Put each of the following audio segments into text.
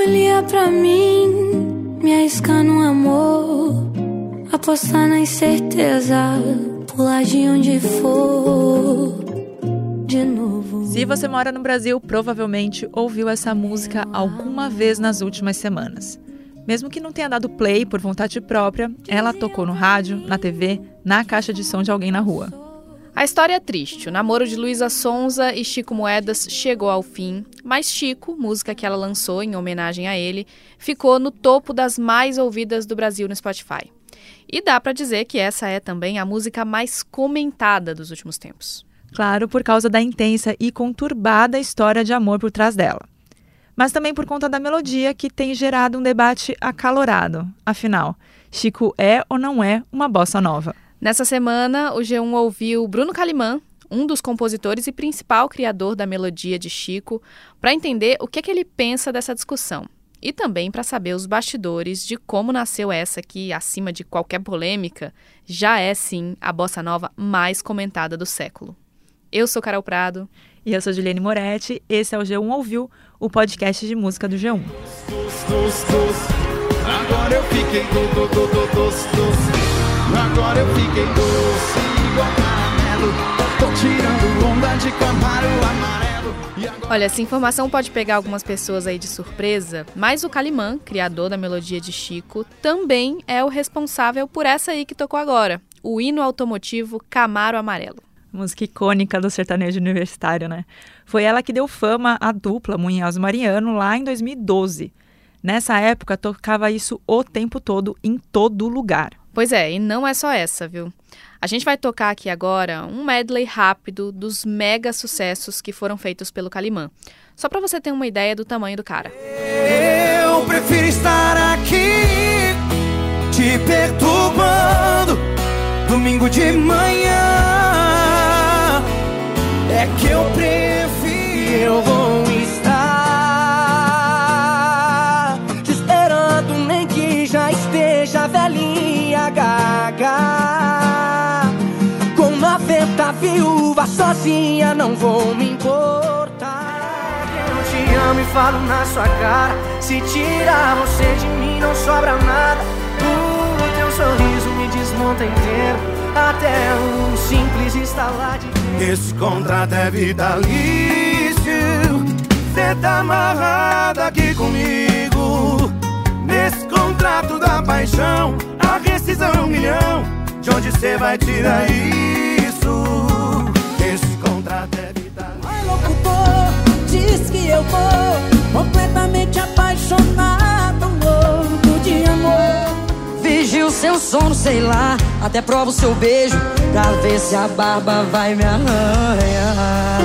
escolhia pra mim me arriscar no amor, apostar na incerteza, pular de onde for. Se você mora no Brasil, provavelmente ouviu essa música alguma vez nas últimas semanas. Mesmo que não tenha dado play por vontade própria, ela tocou no rádio, na TV, na caixa de som de alguém na rua. A história é triste. O namoro de Luísa Sonza e Chico Moedas chegou ao fim, mas Chico, música que ela lançou em homenagem a ele, ficou no topo das mais ouvidas do Brasil no Spotify. E dá para dizer que essa é também a música mais comentada dos últimos tempos. Claro, por causa da intensa e conturbada história de amor por trás dela mas também por conta da melodia que tem gerado um debate acalorado. Afinal, Chico é ou não é uma bossa nova? Nessa semana, o G1 ouviu Bruno Calimã, um dos compositores e principal criador da melodia de Chico, para entender o que, é que ele pensa dessa discussão. E também para saber os bastidores de como nasceu essa que, acima de qualquer polêmica, já é sim a bossa nova mais comentada do século. Eu sou Carol Prado. E eu sou Juliane Moretti. Esse é o G1 Ouviu, o podcast de música do G1. Agora eu fiquei do, do, do, doce, doce. Agora eu fiquei doce igual caramelo. Tô tirando onda de camaro amarelo. Olha, essa informação pode pegar algumas pessoas aí de surpresa, mas o Calimã, criador da melodia de Chico, também é o responsável por essa aí que tocou agora, o hino automotivo Camaro Amarelo música icônica do sertanejo universitário, né? Foi ela que deu fama à dupla Munhoz Mariano lá em 2012. Nessa época, tocava isso o tempo todo, em todo lugar. Pois é, e não é só essa, viu? A gente vai tocar aqui agora um medley rápido dos mega sucessos que foram feitos pelo Calimã. Só para você ter uma ideia do tamanho do cara. Eu prefiro estar aqui te perturbando domingo de manhã é que eu prefiro. Gaga. Com uma venta viúva sozinha, não vou me importar. Eu te amo e falo na sua cara. Se tirar você de mim, não sobra nada. O teu sorriso me desmonta inteiro. Até um simples estalar de esse contrato é vitalício. Cê tá amarrado aqui comigo. Nesse contrato da paixão, a rescisão é um milhão. De onde cê vai tirar isso? Esse contrato é vitalício. Oi, locutor, diz que eu vou completamente apaixonado, louco de amor. Vigio seu sono, sei lá, até prova o seu beijo Pra ver se a barba vai me arranhar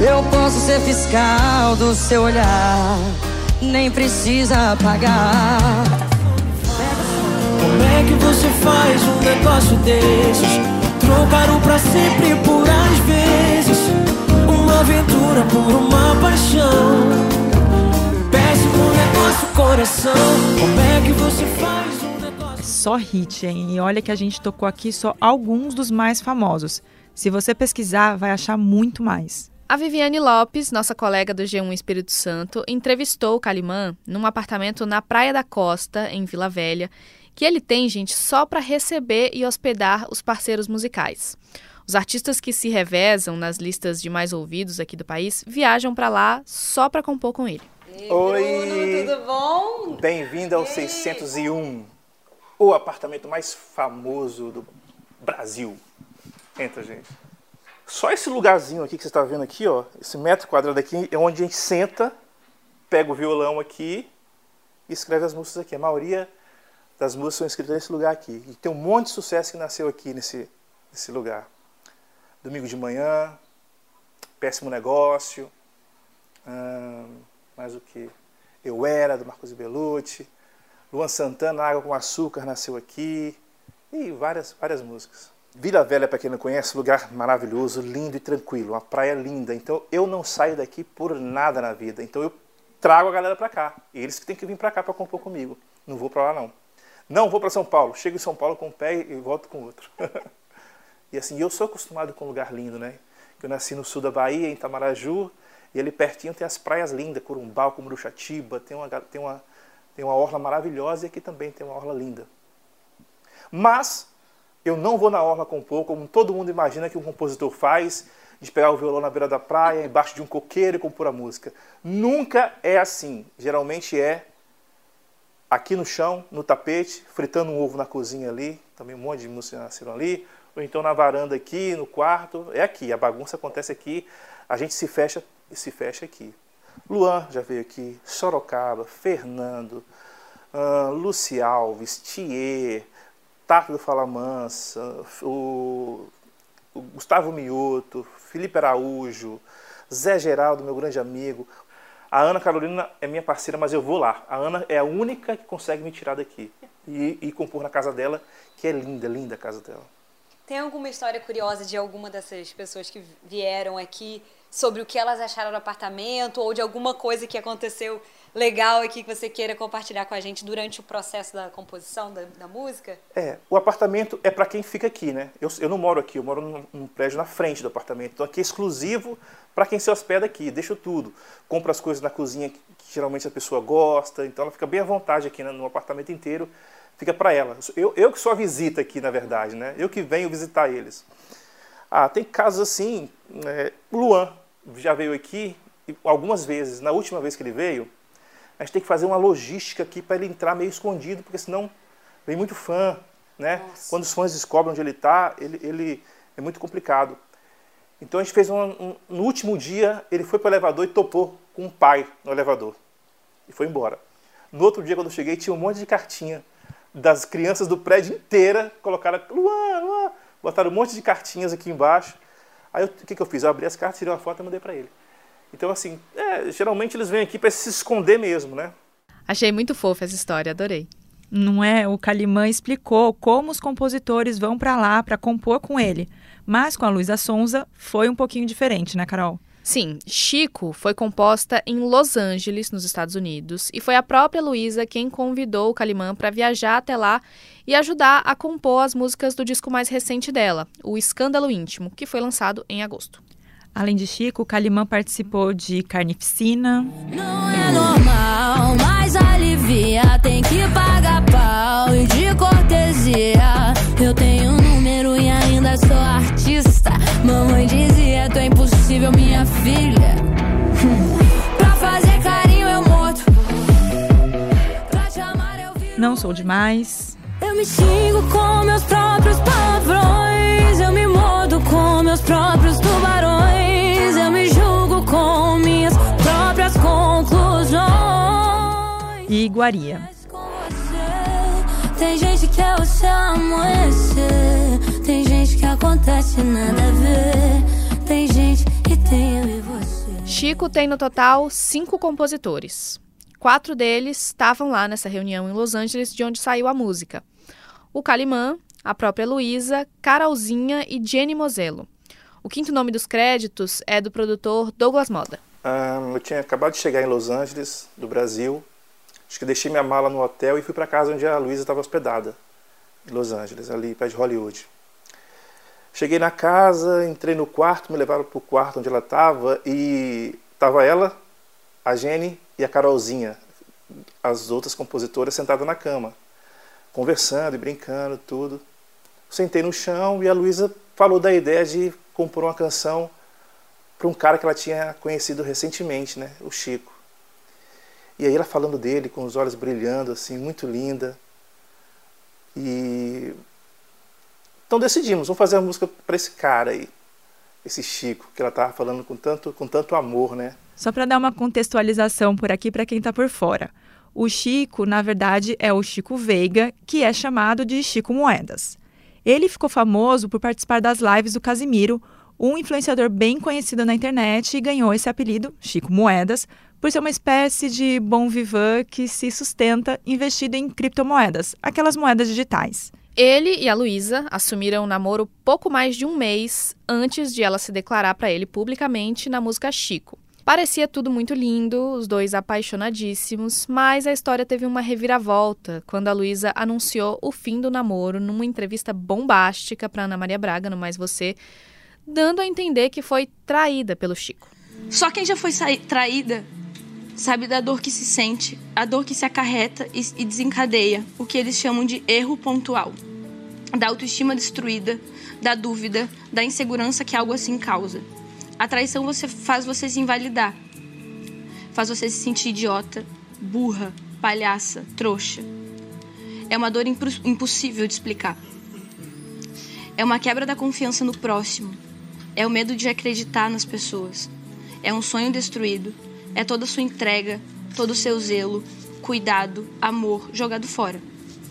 Eu posso ser fiscal do seu olhar Nem precisa pagar Como é que você faz um negócio desses? Trocar um pra sempre por às vezes Uma aventura por uma paixão Péssimo negócio, coração Como é que você faz só hit, hein? E olha que a gente tocou aqui só alguns dos mais famosos. Se você pesquisar, vai achar muito mais. A Viviane Lopes, nossa colega do G1 Espírito Santo, entrevistou o Calimã num apartamento na Praia da Costa, em Vila Velha, que ele tem, gente, só para receber e hospedar os parceiros musicais. Os artistas que se revezam nas listas de mais ouvidos aqui do país viajam para lá só para compor com ele. Oi, Bruno, tudo bom? Bem-vindo ao 601 o apartamento mais famoso do Brasil. Entra, gente. Só esse lugarzinho aqui que você está vendo aqui, ó, esse metro quadrado aqui, é onde a gente senta, pega o violão aqui e escreve as músicas aqui. A maioria das músicas são escritas nesse lugar aqui. E tem um monte de sucesso que nasceu aqui nesse, nesse lugar. Domingo de manhã, Péssimo Negócio, hum, mais o que? Eu Era, do Marcos Belucci. Luan Santana, Água com Açúcar nasceu aqui. E várias, várias músicas. Vila Velha, para quem não conhece, lugar maravilhoso, lindo e tranquilo, uma praia linda. Então eu não saio daqui por nada na vida. Então eu trago a galera para cá. Eles que têm que vir para cá para compor comigo. Não vou para lá não. Não vou para São Paulo. Chego em São Paulo com um pé e volto com outro. e assim, eu sou acostumado com um lugar lindo, né? Eu nasci no sul da Bahia, em Tamaraju, E ali pertinho tem as praias lindas, Corumbau, Cumuruxatiba, tem uma, tem, uma, tem uma orla maravilhosa e aqui também tem uma orla linda. Mas eu não vou na orla compor, como todo mundo imagina que um compositor faz, de pegar o violão na beira da praia, embaixo de um coqueiro e compor a música. Nunca é assim. Geralmente é aqui no chão, no tapete, fritando um ovo na cozinha ali, também um monte de músicos nasceram ali, ou então na varanda aqui, no quarto, é aqui, a bagunça acontece aqui, a gente se fecha e se fecha aqui. Luan já veio aqui, Sorocaba, Fernando, uh, Luci Alves, Thier, Tato do Fala Mansa, o, o Gustavo Mioto, Felipe Araújo, Zé Geraldo, meu grande amigo. A Ana Carolina é minha parceira, mas eu vou lá. A Ana é a única que consegue me tirar daqui e, e compor na casa dela, que é linda, linda a casa dela. Tem alguma história curiosa de alguma dessas pessoas que vieram aqui sobre o que elas acharam do apartamento ou de alguma coisa que aconteceu legal aqui que você queira compartilhar com a gente durante o processo da composição da, da música? É, o apartamento é para quem fica aqui, né? Eu, eu não moro aqui, eu moro num, num prédio na frente do apartamento. Então aqui é exclusivo para quem se hospeda aqui. Deixo tudo. Compro as coisas na cozinha que, que, geralmente a pessoa gosta. Então ela fica bem à vontade aqui né, no apartamento inteiro. Fica para ela. Eu, eu que sou a visita aqui, na verdade, né? Eu que venho visitar eles. Ah, tem casos assim. É, Luan, já veio aqui algumas vezes. Na última vez que ele veio, a gente tem que fazer uma logística aqui para ele entrar meio escondido, porque senão vem muito fã, né? Nossa. Quando os fãs descobrem onde ele está, ele, ele é muito complicado. Então a gente fez um, um, no último dia, ele foi para o elevador e topou com o pai no elevador e foi embora. No outro dia, quando eu cheguei, tinha um monte de cartinha das crianças do prédio inteira, colocaram Luan, Luan, botaram um monte de cartinhas aqui embaixo. Aí o que, que eu fiz? Eu abri as cartas, tirei uma foto e mandei para ele. Então, assim, é, geralmente eles vêm aqui para se esconder mesmo, né? Achei muito fofa essa história, adorei. Não é? O Calimã explicou como os compositores vão para lá para compor com ele. Mas com a Luísa Sonza foi um pouquinho diferente, né, Carol? Sim, Chico foi composta em Los Angeles, nos Estados Unidos, e foi a própria Luísa quem convidou o Calimã para viajar até lá e ajudar a compor as músicas do disco mais recente dela, O Escândalo Íntimo, que foi lançado em agosto. Além de Chico, Calimã participou de Carnificina. Não é normal, Não sou demais. Eu me xingo com meus próprios palavrões. Eu me mordo com meus próprios tubarões. Eu me julgo com minhas próprias conclusões. E iguaria. Tem gente que é o seu amanhecer. Tem gente que acontece nada a ver. Tem gente que tem eu e você. Chico tem no total cinco compositores. Quatro deles estavam lá nessa reunião em Los Angeles, de onde saiu a música o Calimã, a própria Luísa, Carolzinha e Jenny Moselo. O quinto nome dos créditos é do produtor Douglas Moda. Um, eu tinha acabado de chegar em Los Angeles, do Brasil. Acho que deixei minha mala no hotel e fui para casa onde a Luísa estava hospedada, em Los Angeles, ali perto de Hollywood. Cheguei na casa, entrei no quarto, me levaram para o quarto onde ela estava e estava ela, a Jenny e a Carolzinha, as outras compositoras sentadas na cama conversando e brincando, tudo. Sentei no chão e a Luísa falou da ideia de compor uma canção para um cara que ela tinha conhecido recentemente, né, o Chico. E aí ela falando dele com os olhos brilhando assim, muito linda. E então decidimos, vamos fazer a música para esse cara aí, esse Chico, que ela estava falando com tanto, com tanto amor, né? Só para dar uma contextualização por aqui para quem está por fora. O Chico, na verdade, é o Chico Veiga, que é chamado de Chico Moedas. Ele ficou famoso por participar das lives do Casimiro, um influenciador bem conhecido na internet, e ganhou esse apelido, Chico Moedas, por ser uma espécie de bom vivant que se sustenta investido em criptomoedas, aquelas moedas digitais. Ele e a Luísa assumiram o namoro pouco mais de um mês antes de ela se declarar para ele publicamente na música Chico. Parecia tudo muito lindo, os dois apaixonadíssimos, mas a história teve uma reviravolta quando a Luísa anunciou o fim do namoro numa entrevista bombástica para Ana Maria Braga no Mais Você, dando a entender que foi traída pelo Chico. Só quem já foi traída sabe da dor que se sente, a dor que se acarreta e desencadeia o que eles chamam de erro pontual, da autoestima destruída, da dúvida, da insegurança que algo assim causa. A traição você faz você se invalidar, faz você se sentir idiota, burra, palhaça, trouxa. É uma dor impossível de explicar. É uma quebra da confiança no próximo. É o medo de acreditar nas pessoas. É um sonho destruído. É toda a sua entrega, todo o seu zelo, cuidado, amor jogado fora.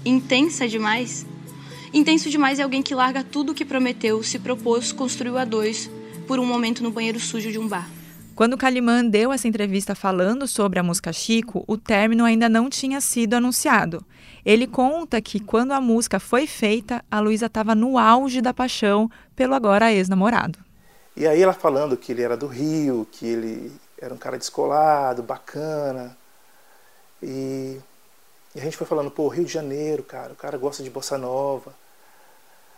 Intensa demais? Intenso demais é alguém que larga tudo o que prometeu, se propôs, construiu a dois, por um momento no banheiro sujo de um bar. Quando Calimã deu essa entrevista falando sobre a música Chico, o término ainda não tinha sido anunciado. Ele conta que quando a música foi feita, a Luísa estava no auge da paixão pelo agora ex-namorado. E aí ela falando que ele era do Rio, que ele era um cara descolado, bacana. E, e a gente foi falando, pô, Rio de Janeiro, cara, o cara gosta de bossa nova.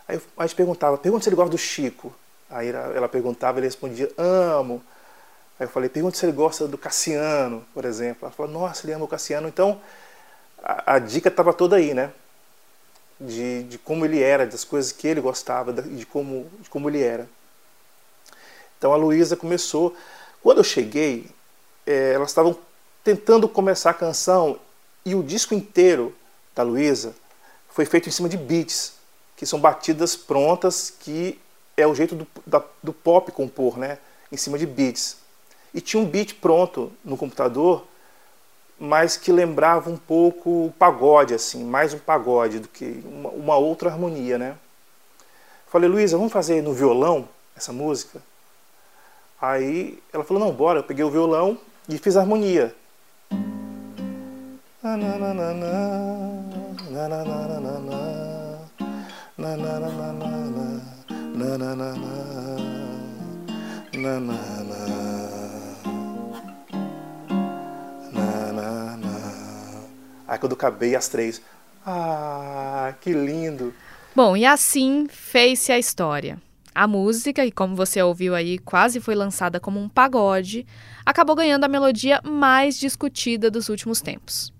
Aí a gente perguntava, pergunta se ele gosta do Chico. Aí ela perguntava, ele respondia, amo. Aí eu falei, pergunta se ele gosta do Cassiano, por exemplo. Ela falou, nossa, ele ama o Cassiano. Então, a, a dica estava toda aí, né? De, de como ele era, das coisas que ele gostava, de como, de como ele era. Então a Luísa começou. Quando eu cheguei, é, elas estavam tentando começar a canção e o disco inteiro da Luísa foi feito em cima de beats, que são batidas prontas, que é o jeito do, da, do pop compor, né? Em cima de beats. E tinha um beat pronto no computador, mas que lembrava um pouco o pagode, assim, mais um pagode do que uma, uma outra harmonia, né? Falei, Luísa, vamos fazer no violão essa música? Aí ela falou, não, bora. Eu peguei o violão e fiz a harmonia. Aí quando eu acabei as três. Ah, que lindo! Bom, e assim fez-se a história. A música, e como você ouviu aí, quase foi lançada como um pagode, acabou ganhando a melodia mais discutida dos últimos tempos.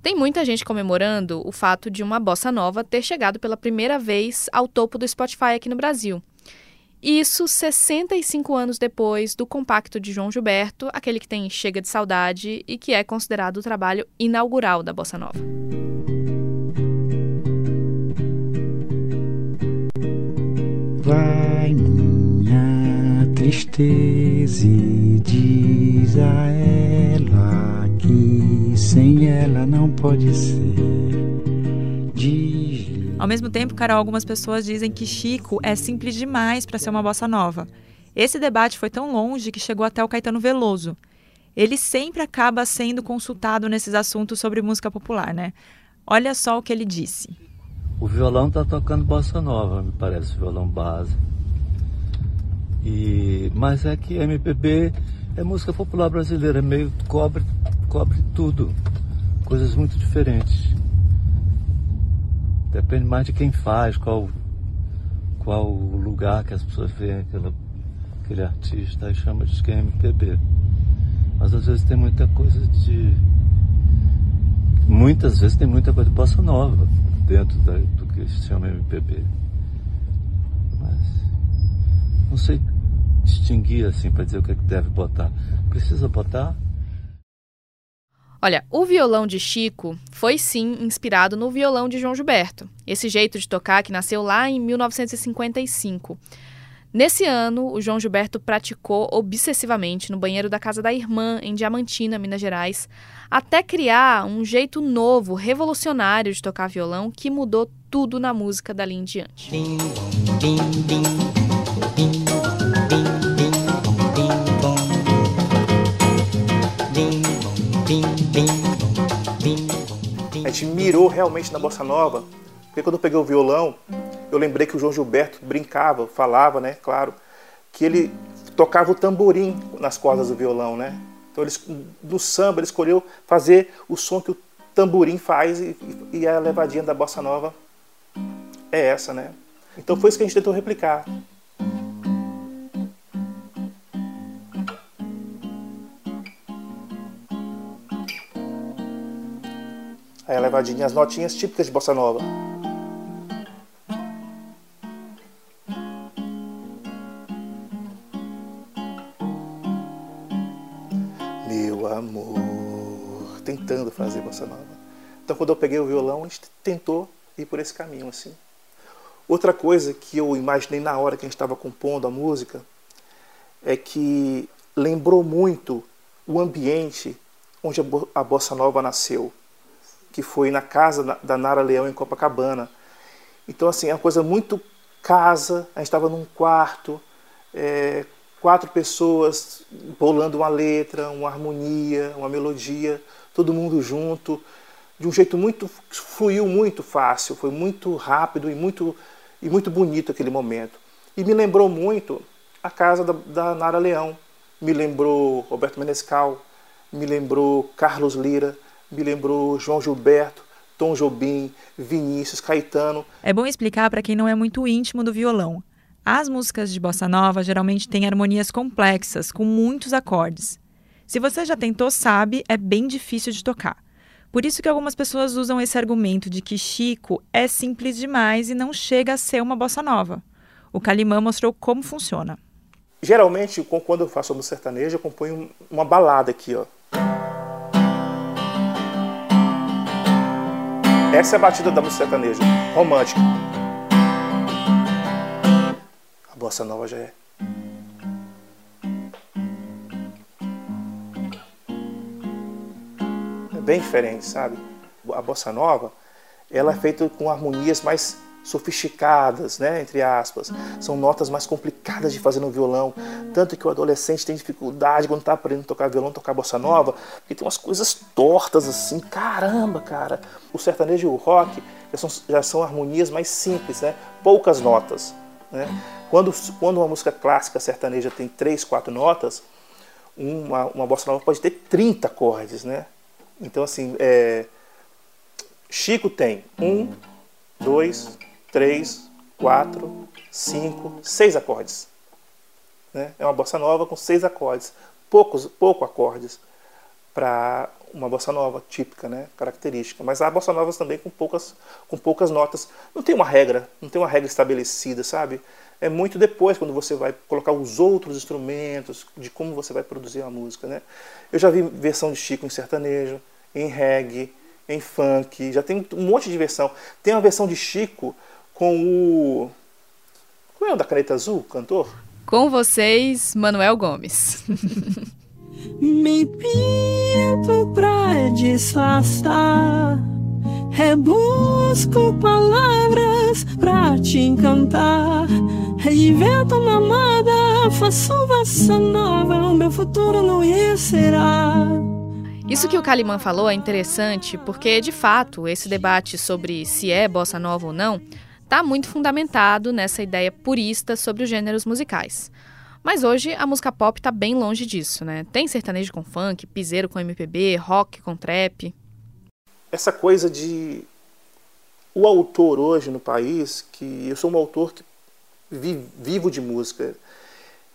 Tem muita gente comemorando o fato de uma bossa nova ter chegado pela primeira vez ao topo do Spotify aqui no Brasil. Isso 65 anos depois do compacto de João Gilberto, aquele que tem Chega de Saudade e que é considerado o trabalho inaugural da bossa nova. Vai minha tristeza e diz a ela que sem ela não pode ser ao mesmo tempo, Carol, algumas pessoas dizem que Chico é simples demais para ser uma bossa nova. Esse debate foi tão longe que chegou até o Caetano Veloso. Ele sempre acaba sendo consultado nesses assuntos sobre música popular, né? Olha só o que ele disse. O violão tá tocando bossa nova, me parece, violão base. E mas é que MPB é música popular brasileira, é meio cobre cobre tudo, coisas muito diferentes. Depende mais de quem faz, qual, qual o lugar que as pessoas veem aquela, aquele artista e chama de que é MPB. Mas às vezes tem muita coisa de. Muitas vezes tem muita coisa de bossa nova dentro da, do que se chama MPB. Mas não sei distinguir assim para dizer o que, é que deve botar. Precisa botar Olha, o violão de Chico foi sim inspirado no violão de João Gilberto, esse jeito de tocar que nasceu lá em 1955. Nesse ano, o João Gilberto praticou obsessivamente no banheiro da casa da irmã, em Diamantina, Minas Gerais, até criar um jeito novo, revolucionário de tocar violão que mudou tudo na música dali em diante. A gente mirou realmente na bossa nova, porque quando eu peguei o violão, eu lembrei que o João Gilberto brincava, falava, né, claro, que ele tocava o tamborim nas cordas do violão, né? Então eles, no samba ele escolheu fazer o som que o tamborim faz e, e a levadinha da bossa nova é essa, né? Então foi isso que a gente tentou replicar. Aí a levadinha, as notinhas típicas de bossa nova. Fazer bossa nova. Então quando eu peguei o violão, a gente tentou ir por esse caminho assim. Outra coisa que eu imaginei na hora que a gente estava compondo a música é que lembrou muito o ambiente onde a bossa nova nasceu, que foi na casa da Nara Leão em Copacabana. Então assim é uma coisa muito casa. A gente estava num quarto, é, quatro pessoas bolando uma letra, uma harmonia, uma melodia, todo mundo junto, de um jeito muito fluiu muito fácil, foi muito rápido e muito e muito bonito aquele momento. E me lembrou muito a casa da, da Nara Leão, me lembrou Roberto Menescal, me lembrou Carlos Lira, me lembrou João Gilberto, Tom Jobim, Vinícius, Caetano. É bom explicar para quem não é muito íntimo do violão. As músicas de bossa nova geralmente têm harmonias complexas, com muitos acordes. Se você já tentou, sabe, é bem difícil de tocar. Por isso que algumas pessoas usam esse argumento de que Chico é simples demais e não chega a ser uma bossa nova. O Calimã mostrou como funciona. Geralmente, quando eu faço música sertaneja, eu componho uma balada aqui, ó. Essa é a batida da música sertaneja, romântica. A bossa nova já é. Bem diferente, sabe? A bossa nova, ela é feita com harmonias mais sofisticadas, né, entre aspas. São notas mais complicadas de fazer no violão, tanto que o adolescente tem dificuldade quando está aprendendo a tocar violão, tocar bossa nova, porque tem umas coisas tortas assim, caramba, cara. O sertanejo e o rock já são, já são harmonias mais simples, né, poucas notas, né. Quando, quando uma música clássica sertaneja tem três, quatro notas, uma, uma bossa nova pode ter 30 acordes, né. Então assim, é, Chico tem um, dois, três, quatro, cinco, seis acordes. Né? É uma bossa nova com seis acordes, poucos, pouco acordes para uma bossa nova típica, né, característica. Mas há bossa novas também com poucas, com poucas notas. Não tem uma regra, não tem uma regra estabelecida, sabe? É muito depois quando você vai colocar os outros instrumentos, de como você vai produzir a música, né? Eu já vi versão de Chico em sertanejo, em reggae, em funk, já tem um monte de versão. Tem uma versão de Chico com o. Qual é o da caneta azul, cantor? Com vocês, Manuel Gomes. Me pinto pra disfarçar. Rebusco palavras pra te encantar. Reinvento uma moda, faço bossa nova. O meu futuro não será. Isso que o Calimã falou é interessante porque, de fato, esse debate sobre se é bossa nova ou não está muito fundamentado nessa ideia purista sobre os gêneros musicais. Mas hoje a música pop está bem longe disso, né? Tem sertanejo com funk, piseiro com MPB, rock com trap. Essa coisa de o autor hoje no país, que eu sou um autor que vivo de música,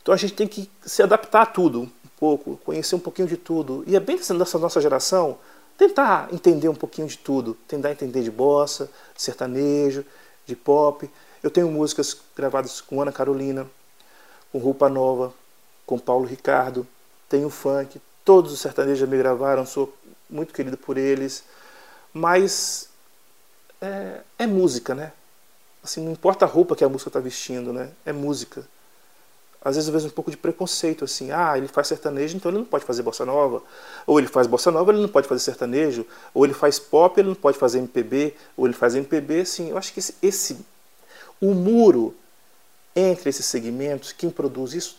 então a gente tem que se adaptar a tudo um pouco, conhecer um pouquinho de tudo. E é bem dessa nossa geração tentar entender um pouquinho de tudo, tentar entender de bossa, de sertanejo, de pop. Eu tenho músicas gravadas com Ana Carolina, com Roupa Nova, com Paulo Ricardo, tenho funk, todos os sertanejos me gravaram, sou muito querido por eles, mas é, é música, né? Assim, não importa a roupa que a música está vestindo, né? É música. Às vezes eu vejo um pouco de preconceito, assim, ah, ele faz sertanejo, então ele não pode fazer bossa nova. Ou ele faz bossa nova, ele não pode fazer sertanejo. Ou ele faz pop, ele não pode fazer MPB. Ou ele faz MPB, assim, eu acho que esse, esse o muro entre esses segmentos, quem produz isso,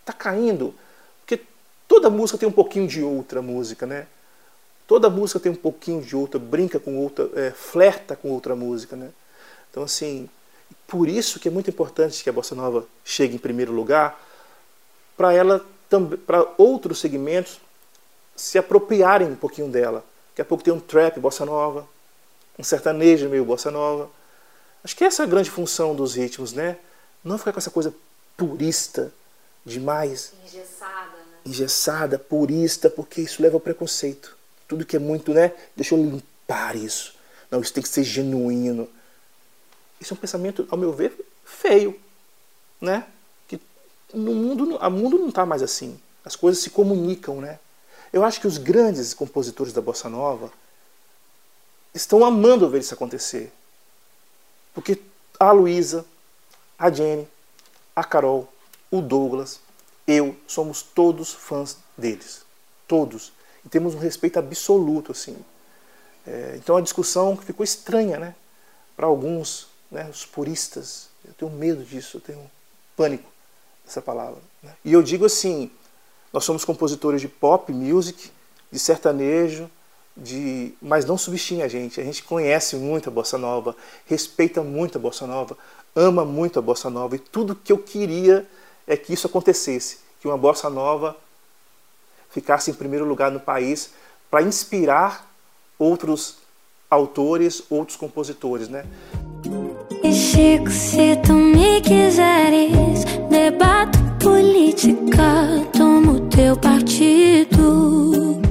está caindo. Porque toda música tem um pouquinho de outra música, né? Toda música tem um pouquinho de outra, brinca com outra, é, flerta com outra música, né? Então, assim, por isso que é muito importante que a bossa nova chegue em primeiro lugar, para ela para outros segmentos se apropriarem um pouquinho dela. Daqui a pouco tem um trap bossa nova, um sertanejo meio bossa nova. Acho que essa é a grande função dos ritmos, né? Não ficar com essa coisa purista demais. Engessada, né? Engessada, purista, porque isso leva ao preconceito. Tudo que é muito, né? Deixa eu limpar isso. Não, isso tem que ser genuíno. Isso é um pensamento, ao meu ver, feio, né? Que no mundo, o mundo não está mais assim. As coisas se comunicam, né? Eu acho que os grandes compositores da bossa nova estão amando ver isso acontecer, porque a Luísa, a Jenny, a Carol, o Douglas, eu somos todos fãs deles, todos, e temos um respeito absoluto assim. É, então a discussão ficou estranha, né? Para alguns, né, os puristas, eu tenho medo disso, eu tenho pânico dessa palavra. Né? E eu digo assim, nós somos compositores de pop music, de sertanejo, de, mas não subestime a gente. A gente conhece muito a bossa nova, respeita muito a bossa nova, ama muito a bossa nova e tudo que eu queria é que isso acontecesse, que uma bossa nova ficasse em primeiro lugar no país para inspirar outros autores, outros compositores, né? Chico, se tu me quiseres, debato política, tomo teu partido.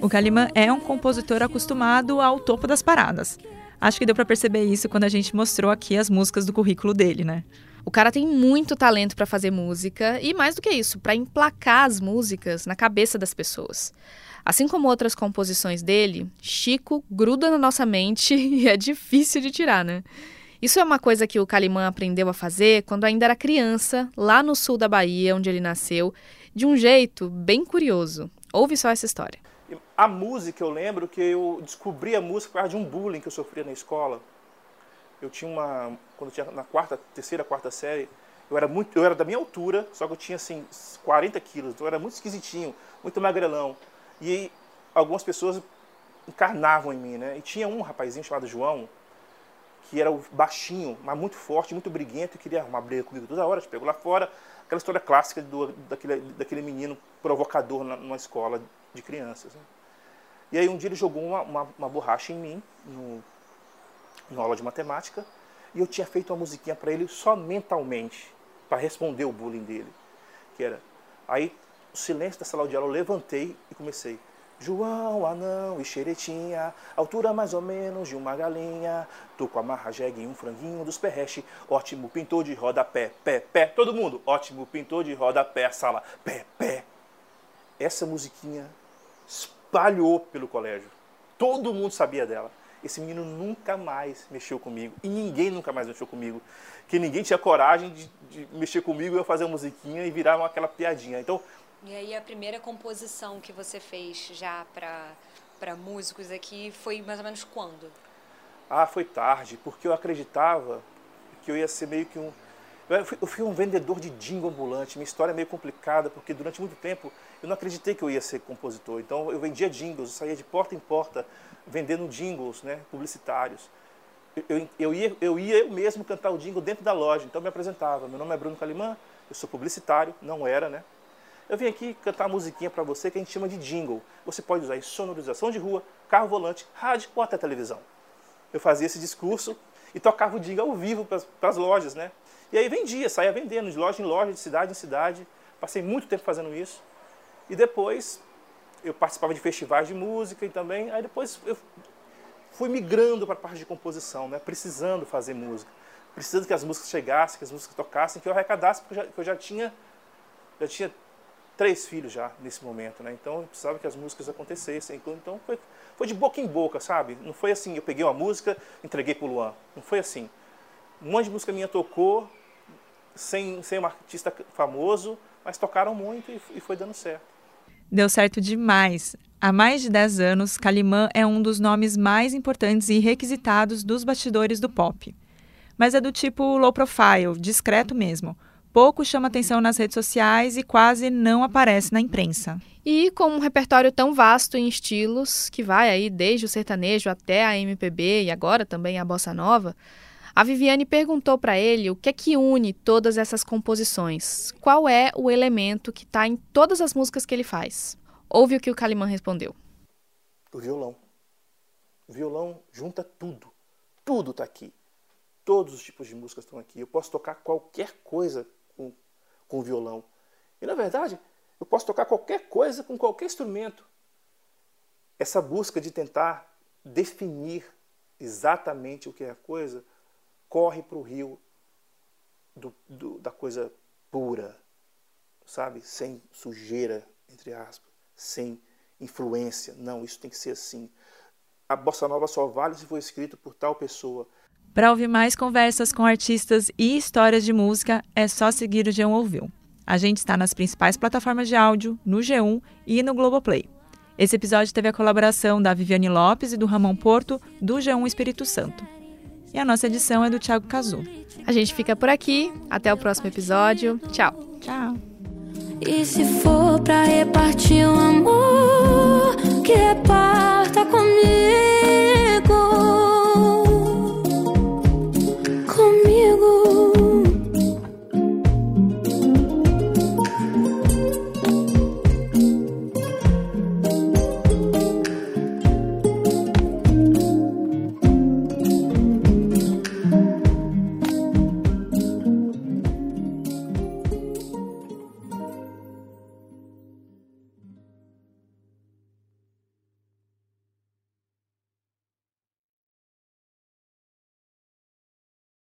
O Kalimann é um compositor acostumado ao topo das paradas. Acho que deu para perceber isso quando a gente mostrou aqui as músicas do currículo dele, né? O cara tem muito talento para fazer música e mais do que isso, para emplacar as músicas na cabeça das pessoas. Assim como outras composições dele, Chico gruda na nossa mente e é difícil de tirar, né? Isso é uma coisa que o Calimã aprendeu a fazer quando ainda era criança, lá no sul da Bahia, onde ele nasceu, de um jeito bem curioso. Ouve só essa história. A música, eu lembro que eu descobri a música por causa de um bullying que eu sofria na escola. Eu tinha uma. Quando eu tinha na quarta, terceira, quarta série, eu era, muito, eu era da minha altura, só que eu tinha assim 40 quilos, então eu era muito esquisitinho, muito magrelão. E algumas pessoas encarnavam em mim, né? E tinha um rapazinho chamado João, que era baixinho, mas muito forte, muito briguento, e queria arrumar briga comigo toda hora, te pegou lá fora. Aquela história clássica do, daquele, daquele menino provocador na, numa escola de crianças. Né? E aí um dia ele jogou uma, uma, uma borracha em mim, no, na aula de matemática, e eu tinha feito uma musiquinha para ele só mentalmente, para responder o bullying dele. Que era. Aí, o silêncio da sala de aula, eu levantei e comecei. João, anão e xeretinha, altura mais ou menos de uma galinha. Tô com a marra jegue e um franguinho dos perreche. Ótimo pintor de roda pé, pé. Todo mundo, ótimo pintor de roda pé, sala, pé, pé. Essa musiquinha espalhou pelo colégio. Todo mundo sabia dela. Esse menino nunca mais mexeu comigo. E ninguém nunca mais mexeu comigo. Que ninguém tinha coragem de, de mexer comigo, eu fazer uma musiquinha e virar aquela piadinha. Então, e aí a primeira composição que você fez já para músicos aqui foi mais ou menos quando? Ah, foi tarde, porque eu acreditava que eu ia ser meio que um. Eu fui, eu fui um vendedor de jingle ambulante. Minha história é meio complicada, porque durante muito tempo eu não acreditei que eu ia ser compositor. Então eu vendia jingles, eu saía de porta em porta vendendo jingles né, publicitários. Eu, eu, eu, ia, eu ia eu mesmo cantar o jingle dentro da loja, então eu me apresentava. Meu nome é Bruno Calimã, eu sou publicitário, não era, né? Eu vim aqui cantar uma musiquinha para você que a gente chama de jingle. Você pode usar em sonorização de rua, carro volante, rádio ou até televisão. Eu fazia esse discurso e tocava o jingle ao vivo para as lojas, né? E aí vendia, saía vendendo de loja em loja, de cidade em cidade. Passei muito tempo fazendo isso. E depois eu participava de festivais de música e também. Aí depois eu fui migrando para a parte de composição, né? precisando fazer música. Precisando que as músicas chegassem, que as músicas tocassem, que eu arrecadasse, porque eu já, eu já tinha, já tinha três filhos já nesse momento, né? Então eu precisava que as músicas acontecessem. Então foi, foi de boca em boca, sabe? Não foi assim, eu peguei uma música, entreguei pro Luan. Não foi assim. Um monte de música minha tocou, sem, sem um artista famoso, mas tocaram muito e, e foi dando certo. Deu certo demais. Há mais de 10 anos, Calimã é um dos nomes mais importantes e requisitados dos bastidores do pop. Mas é do tipo low profile, discreto mesmo pouco chama atenção nas redes sociais e quase não aparece na imprensa. E com um repertório tão vasto em estilos, que vai aí desde o sertanejo até a MPB e agora também a bossa nova, a Viviane perguntou para ele o que é que une todas essas composições. Qual é o elemento que está em todas as músicas que ele faz? Ouve o que o Calimã respondeu. O violão. O violão junta tudo. Tudo está aqui. Todos os tipos de músicas estão aqui. Eu posso tocar qualquer coisa com, violão. E na verdade, eu posso tocar qualquer coisa com qualquer instrumento. Essa busca de tentar definir exatamente o que é a coisa, corre para o rio do, do, da coisa pura, sabe? Sem sujeira, entre aspas, sem influência. Não, isso tem que ser assim. A bossa nova só vale se for escrito por tal pessoa. Para ouvir mais conversas com artistas e histórias de música, é só seguir o G1 Ouviu. A gente está nas principais plataformas de áudio, no G1 e no Globoplay. Esse episódio teve a colaboração da Viviane Lopes e do Ramon Porto, do G1 Espírito Santo. E a nossa edição é do Thiago Cazu. A gente fica por aqui. Até o próximo episódio. Tchau. Tchau. E se for pra repartir o amor, que reparta comigo.